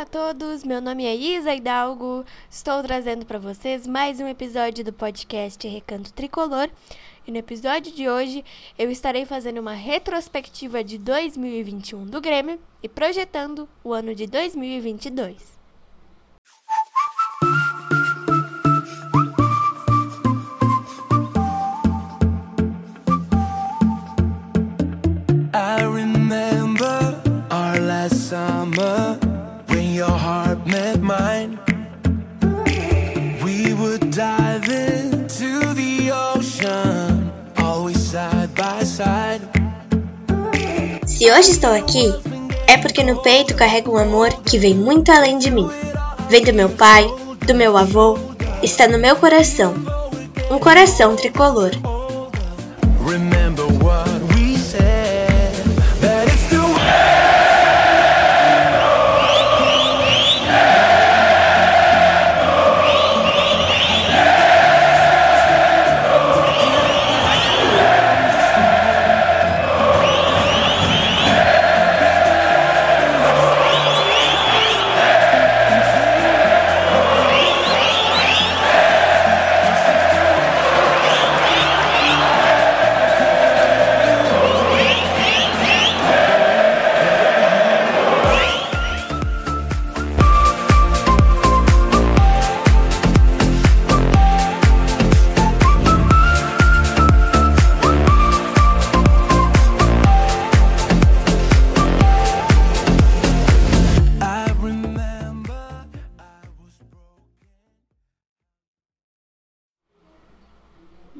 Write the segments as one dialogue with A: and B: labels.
A: Olá a todos, meu nome é Isa Hidalgo, estou trazendo para vocês mais um episódio do podcast Recanto Tricolor. E no episódio de hoje eu estarei fazendo uma retrospectiva de 2021 do Grêmio e projetando o ano de 2022.
B: I remember our last summer met mine. We would dive into the ocean, always side by side.
C: Se hoje estou aqui, é porque no peito carrego um amor que vem muito além de mim. Vem do meu pai, do meu avô, está no meu coração. Um coração tricolor.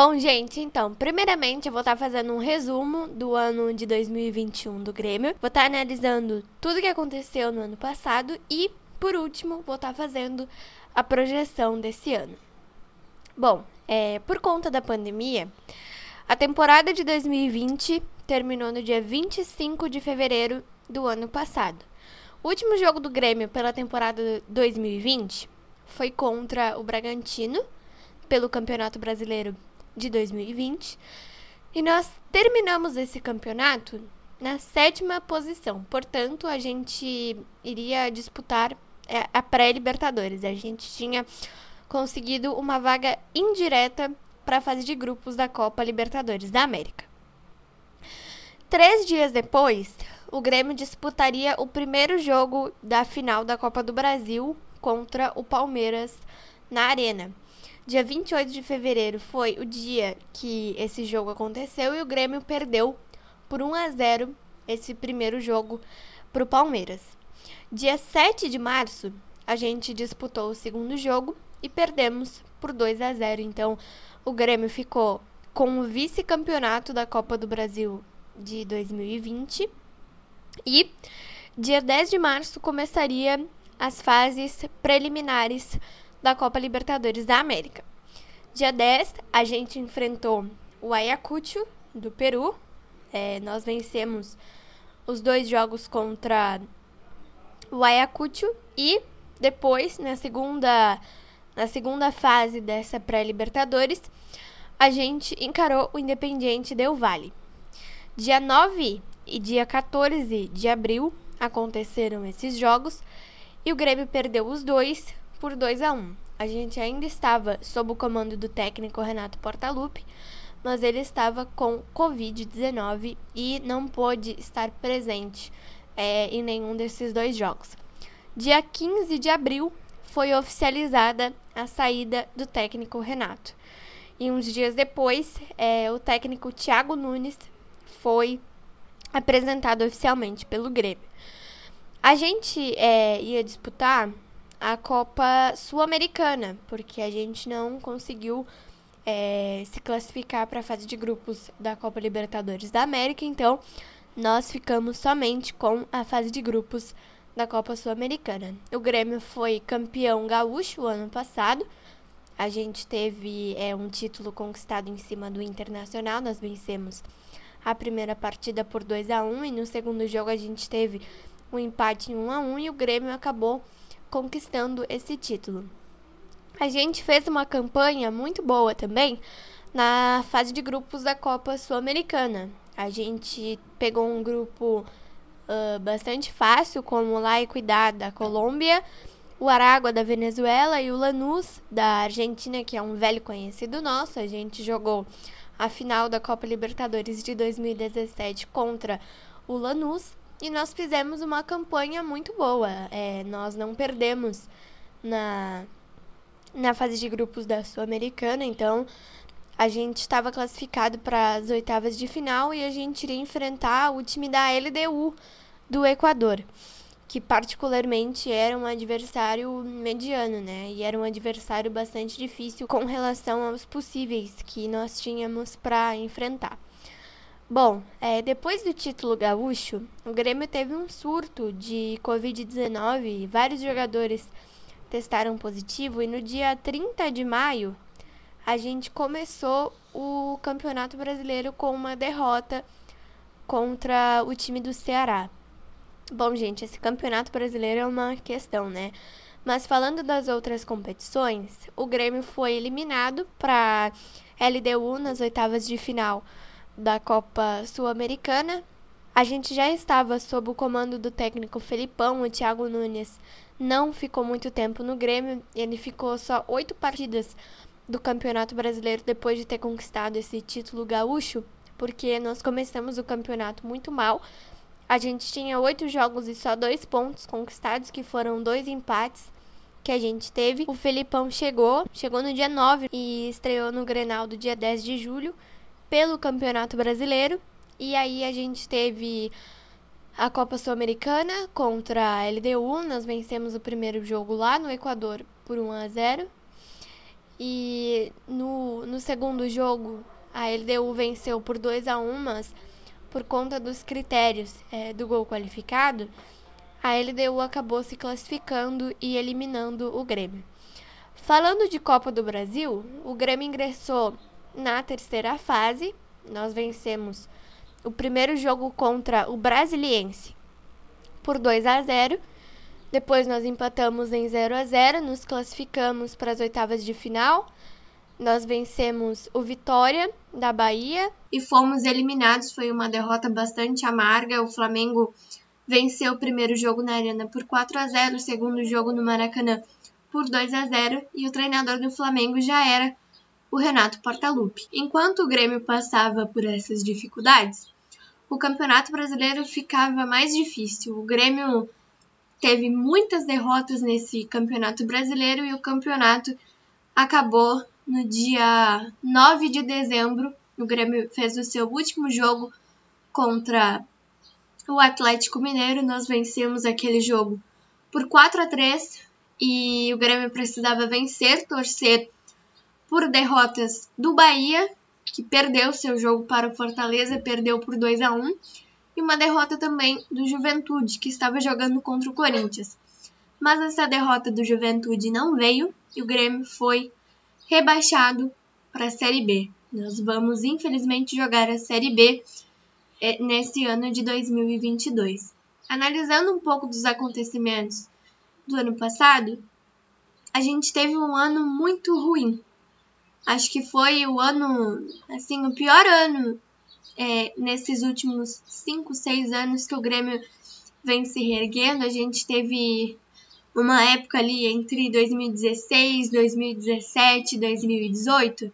A: Bom, gente, então, primeiramente eu vou estar fazendo um resumo do ano de 2021 do Grêmio. Vou estar analisando tudo que aconteceu no ano passado e, por último, vou estar fazendo a projeção desse ano. Bom, é, por conta da pandemia, a temporada de 2020 terminou no dia 25 de fevereiro do ano passado. O último jogo do Grêmio pela temporada 2020 foi contra o Bragantino, pelo Campeonato Brasileiro de 2020. E nós terminamos esse campeonato na sétima posição. Portanto, a gente iria disputar é, a pré-Libertadores. A gente tinha conseguido uma vaga indireta para a fase de grupos da Copa Libertadores da América. Três dias depois, o Grêmio disputaria o primeiro jogo da final da Copa do Brasil contra o Palmeiras na Arena. Dia 28 de fevereiro foi o dia que esse jogo aconteceu e o Grêmio perdeu por 1 a 0 esse primeiro jogo para o Palmeiras. Dia 7 de março, a gente disputou o segundo jogo e perdemos por 2 a 0. Então, o Grêmio ficou com o vice-campeonato da Copa do Brasil de 2020 e dia 10 de março começaria as fases preliminares da Copa Libertadores da América. Dia 10, a gente enfrentou o Ayacucho, do Peru. É, nós vencemos os dois jogos contra o Ayacucho e depois, na segunda, na segunda fase dessa pré-Libertadores, a gente encarou o Independiente Del Valle. Dia 9 e dia 14 de abril aconteceram esses jogos e o Grêmio perdeu os dois por 2 a 1. A gente ainda estava sob o comando do técnico Renato Portaluppi, mas ele estava com Covid-19 e não pôde estar presente é, em nenhum desses dois jogos. Dia 15 de abril foi oficializada a saída do técnico Renato. E uns dias depois, é, o técnico Thiago Nunes foi apresentado oficialmente pelo Grêmio. A gente é, ia disputar a Copa Sul-Americana, porque a gente não conseguiu é, se classificar para a fase de grupos da Copa Libertadores da América, então nós ficamos somente com a fase de grupos da Copa Sul-Americana. O Grêmio foi campeão gaúcho o ano passado. A gente teve é, um título conquistado em cima do Internacional, nós vencemos a primeira partida por 2 a 1 e no segundo jogo a gente teve um empate em 1 a 1 e o Grêmio acabou conquistando esse título. A gente fez uma campanha muito boa também na fase de grupos da Copa Sul-Americana. A gente pegou um grupo uh, bastante fácil, como La Equidad da Colômbia, o Aragua da Venezuela e o Lanús da Argentina, que é um velho conhecido nosso. A gente jogou a final da Copa Libertadores de 2017 contra o Lanús e nós fizemos uma campanha muito boa. É, nós não perdemos na, na fase de grupos da Sul-Americana, então a gente estava classificado para as oitavas de final e a gente iria enfrentar o time da LDU do Equador que particularmente era um adversário mediano, né? E era um adversário bastante difícil com relação aos possíveis que nós tínhamos para enfrentar. Bom, é, depois do título gaúcho, o Grêmio teve um surto de Covid-19 vários jogadores testaram positivo e no dia 30 de maio a gente começou o Campeonato Brasileiro com uma derrota contra o time do Ceará. Bom, gente, esse campeonato brasileiro é uma questão, né? Mas falando das outras competições, o Grêmio foi eliminado para LDU nas oitavas de final da Copa Sul-Americana. A gente já estava sob o comando do técnico Felipão, o Thiago Nunes não ficou muito tempo no Grêmio, ele ficou só oito partidas do Campeonato Brasileiro depois de ter conquistado esse título gaúcho, porque nós começamos o campeonato muito mal a gente tinha oito jogos e só dois pontos conquistados, que foram dois empates que a gente teve. O Felipão chegou, chegou no dia 9 e estreou no Grenal do dia 10 de julho pelo Campeonato Brasileiro. E aí a gente teve a Copa Sul-Americana contra a LDU. Nós vencemos o primeiro jogo lá no Equador por 1 a 0. E no, no segundo jogo a LDU venceu por 2 a 1, mas por conta dos critérios é, do gol qualificado, a LDU acabou se classificando e eliminando o Grêmio. Falando de Copa do Brasil, o Grêmio ingressou na terceira fase. Nós vencemos o primeiro jogo contra o Brasiliense por 2 a 0. Depois nós empatamos em 0 a 0, nos classificamos para as oitavas de final nós vencemos o Vitória da Bahia
C: e fomos eliminados. Foi uma derrota bastante amarga. O Flamengo venceu o primeiro jogo na Arena por 4 a 0, o segundo jogo no Maracanã por 2 a 0 e o treinador do Flamengo já era o Renato Portaluppi. Enquanto o Grêmio passava por essas dificuldades, o Campeonato Brasileiro ficava mais difícil. O Grêmio teve muitas derrotas nesse Campeonato Brasileiro e o campeonato acabou no dia 9 de dezembro, o Grêmio fez o seu último jogo contra o Atlético Mineiro. Nós vencemos aquele jogo por 4 a 3 e o Grêmio precisava vencer, torcer por derrotas do Bahia, que perdeu seu jogo para o Fortaleza, perdeu por 2 a 1, e uma derrota também do Juventude, que estava jogando contra o Corinthians. Mas essa derrota do Juventude não veio e o Grêmio foi rebaixado para a Série B. Nós vamos, infelizmente, jogar a Série B é, nesse ano de 2022. Analisando um pouco dos acontecimentos do ano passado, a gente teve um ano muito ruim. Acho que foi o ano, assim, o pior ano é, nesses últimos 5, 6 anos que o Grêmio vem se reerguendo. A gente teve uma época ali entre 2016, 2017, 2018,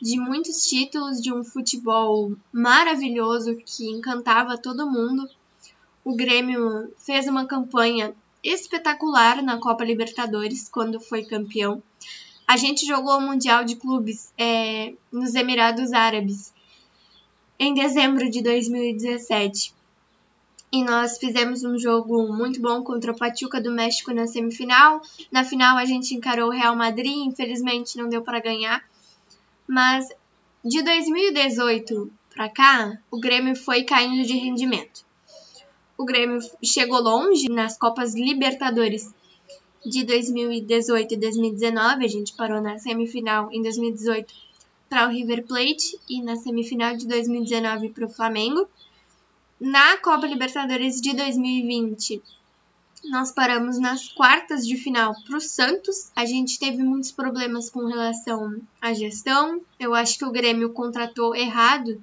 C: de muitos títulos, de um futebol maravilhoso que encantava todo mundo. O Grêmio fez uma campanha espetacular na Copa Libertadores quando foi campeão. A gente jogou o Mundial de Clubes é, nos Emirados Árabes em dezembro de 2017 e nós fizemos um jogo muito bom contra o Pachuca do México na semifinal. Na final a gente encarou o Real Madrid, infelizmente não deu para ganhar. Mas de 2018 para cá, o Grêmio foi caindo de rendimento. O Grêmio chegou longe nas Copas Libertadores de 2018 e 2019. A gente parou na semifinal em 2018 para o River Plate e na semifinal de 2019 para o Flamengo. Na Copa Libertadores de 2020, nós paramos nas quartas de final para o Santos. A gente teve muitos problemas com relação à gestão. Eu acho que o Grêmio contratou errado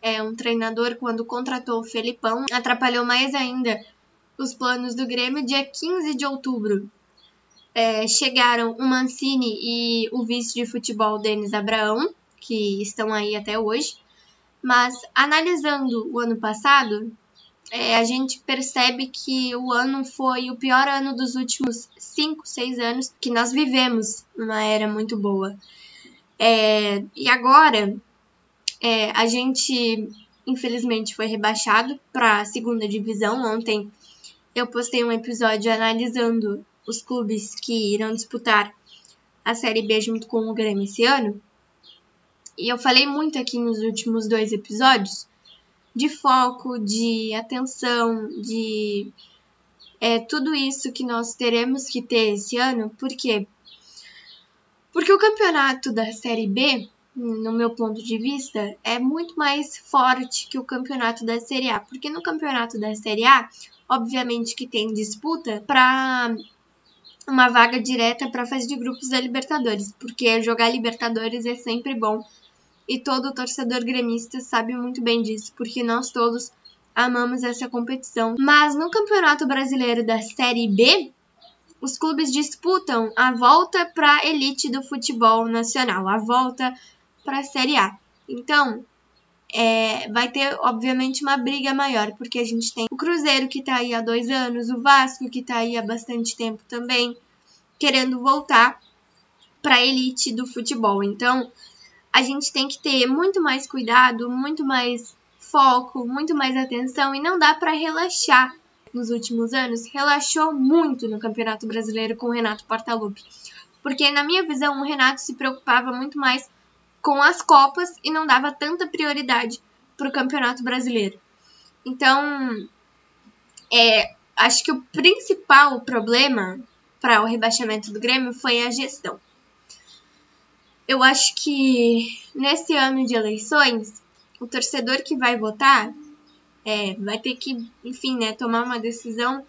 A: é, um treinador, quando contratou o Felipão, atrapalhou mais ainda os planos do Grêmio. Dia 15 de outubro, é, chegaram o Mancini e o vice de futebol Denis Abraão, que estão aí até hoje. Mas analisando o ano passado, é, a gente percebe que o ano foi o pior ano dos últimos 5, 6 anos que nós vivemos numa era muito boa. É, e agora, é, a gente infelizmente foi rebaixado para a segunda divisão. Ontem eu postei um episódio analisando os clubes que irão disputar a Série B junto com o Grêmio esse ano. E eu falei muito aqui nos últimos dois episódios de foco, de atenção, de é, tudo isso que nós teremos que ter esse ano. Por quê? Porque o campeonato da Série B, no meu ponto de vista, é muito mais forte que o campeonato da Série A. Porque no campeonato da Série A, obviamente que tem disputa para uma vaga direta para a fase de grupos da Libertadores, porque jogar Libertadores é sempre bom e todo torcedor gremista sabe muito bem disso, porque nós todos amamos essa competição. Mas no Campeonato Brasileiro da Série B, os clubes disputam a volta para a elite do futebol nacional, a volta para a Série A. Então, é, vai ter, obviamente, uma briga maior, porque a gente tem o Cruzeiro que está aí há dois anos, o Vasco que está aí há bastante tempo também, querendo voltar para elite do futebol. Então, a gente tem que ter muito mais cuidado, muito mais foco, muito mais atenção e não dá para relaxar. Nos últimos anos, relaxou muito no Campeonato Brasileiro com o Renato Portaluppi. Porque, na minha visão, o Renato se preocupava muito mais com as Copas e não dava tanta prioridade para o Campeonato Brasileiro. Então, é, acho que o principal problema para o rebaixamento do Grêmio foi a gestão eu acho que nesse ano de eleições, o torcedor que vai votar é, vai ter que, enfim, né, tomar uma decisão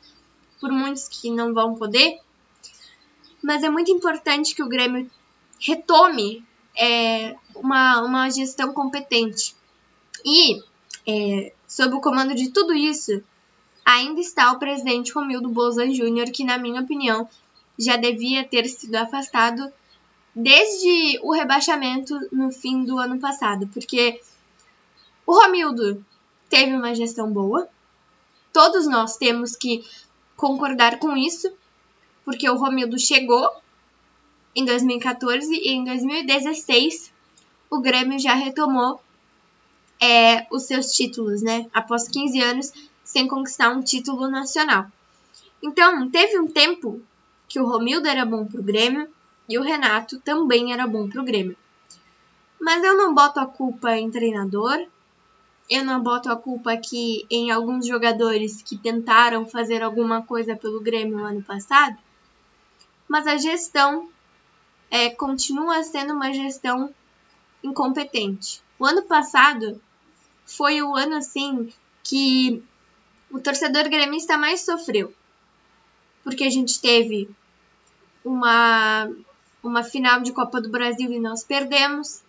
A: por muitos que não vão poder. Mas é muito importante que o Grêmio retome é, uma, uma gestão competente. E, é, sob o comando de tudo isso, ainda está o presidente Romildo Bolzan Júnior, que, na minha opinião, já devia ter sido afastado desde o rebaixamento no fim do ano passado, porque o Romildo teve uma gestão boa, todos nós temos que concordar com isso, porque o Romildo chegou em 2014 e em 2016 o Grêmio já retomou é, os seus títulos, né? Após 15 anos sem conquistar um título nacional. Então, teve um tempo que o Romildo era bom pro Grêmio, e o Renato também era bom para o Grêmio. Mas eu não boto a culpa em treinador, eu não boto a culpa aqui em alguns jogadores que tentaram fazer alguma coisa pelo Grêmio no ano passado, mas a gestão é, continua sendo uma gestão incompetente. O ano passado foi o ano assim que o torcedor gremista mais sofreu, porque a gente teve uma uma final de Copa do Brasil e nós perdemos.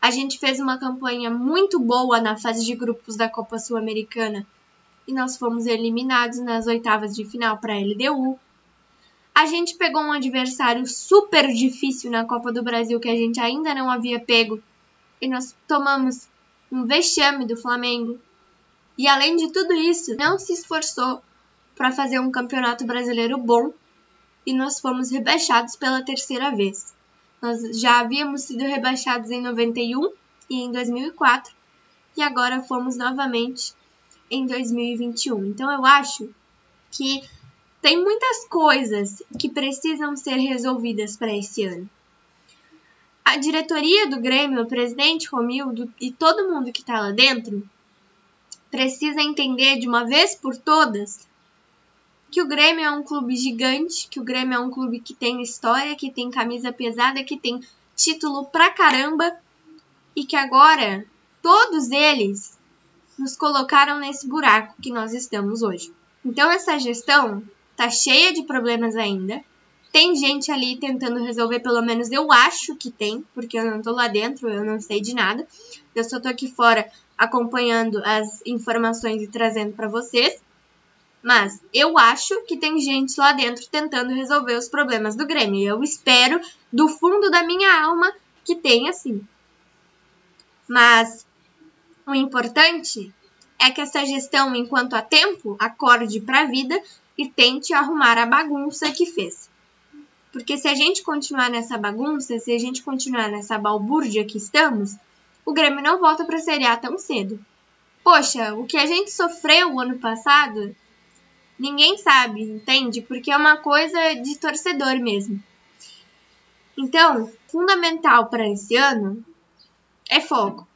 A: A gente fez uma campanha muito boa na fase de grupos da Copa Sul-Americana e nós fomos eliminados nas oitavas de final para a LDU. A gente pegou um adversário super difícil na Copa do Brasil que a gente ainda não havia pego e nós tomamos um vexame do Flamengo. E além de tudo isso, não se esforçou para fazer um campeonato brasileiro bom e nós fomos rebaixados pela terceira vez. Nós já havíamos sido rebaixados em 91 e em 2004 e agora fomos novamente em 2021. Então eu acho que tem muitas coisas que precisam ser resolvidas para esse ano. A diretoria do Grêmio, o presidente Romildo e todo mundo que está lá dentro precisa entender de uma vez por todas que o Grêmio é um clube gigante, que o Grêmio é um clube que tem história, que tem camisa pesada, que tem título pra caramba e que agora todos eles nos colocaram nesse buraco que nós estamos hoje. Então essa gestão tá cheia de problemas ainda. Tem gente ali tentando resolver, pelo menos eu acho que tem, porque eu não tô lá dentro, eu não sei de nada. Eu só tô aqui fora acompanhando as informações e trazendo para vocês. Mas eu acho que tem gente lá dentro tentando resolver os problemas do Grêmio. Eu espero, do fundo da minha alma, que tenha sim. Mas o importante é que essa gestão, enquanto há tempo, acorde para a vida e tente arrumar a bagunça que fez. Porque se a gente continuar nessa bagunça, se a gente continuar nessa balbúrdia que estamos, o Grêmio não volta para a Série A tão cedo. Poxa, o que a gente sofreu o ano passado ninguém sabe, entende? Porque é uma coisa de torcedor mesmo. Então, fundamental para esse ano é foco.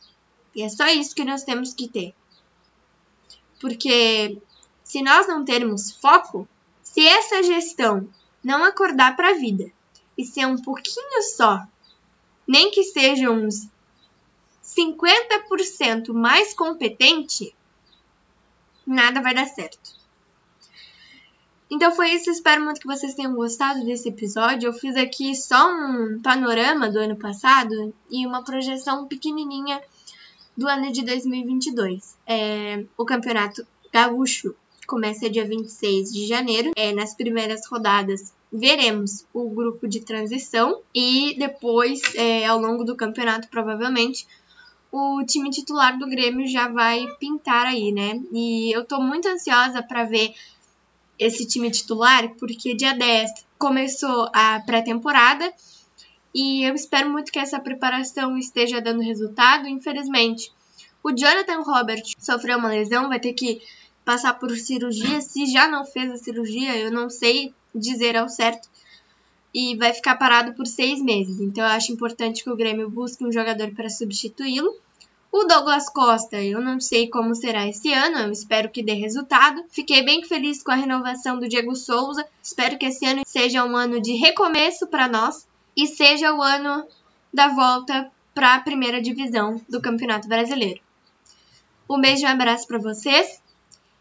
A: E é só isso que nós temos que ter. Porque se nós não termos foco, se essa gestão não acordar para a vida e ser um pouquinho só, nem que seja uns 50% mais competente, nada vai dar certo. Então foi isso, espero muito que vocês tenham gostado desse episódio. Eu fiz aqui só um panorama do ano passado e uma projeção pequenininha do ano de 2022. É, o Campeonato Gaúcho começa dia 26 de janeiro. É, nas primeiras rodadas veremos o grupo de transição e depois, é, ao longo do campeonato, provavelmente, o time titular do Grêmio já vai pintar aí, né? E eu tô muito ansiosa para ver esse time titular, porque dia 10 começou a pré-temporada e eu espero muito que essa preparação esteja dando resultado. Infelizmente, o Jonathan Robert sofreu uma lesão, vai ter que passar por cirurgia. Se já não fez a cirurgia, eu não sei dizer ao certo. E vai ficar parado por seis meses. Então eu acho importante que o Grêmio busque um jogador para substituí-lo. O Douglas Costa, eu não sei como será esse ano, eu espero que dê resultado. Fiquei bem feliz com a renovação do Diego Souza. Espero que esse ano seja um ano de recomeço para nós e seja o ano da volta para a primeira divisão do Campeonato Brasileiro. Um beijo e um abraço para vocês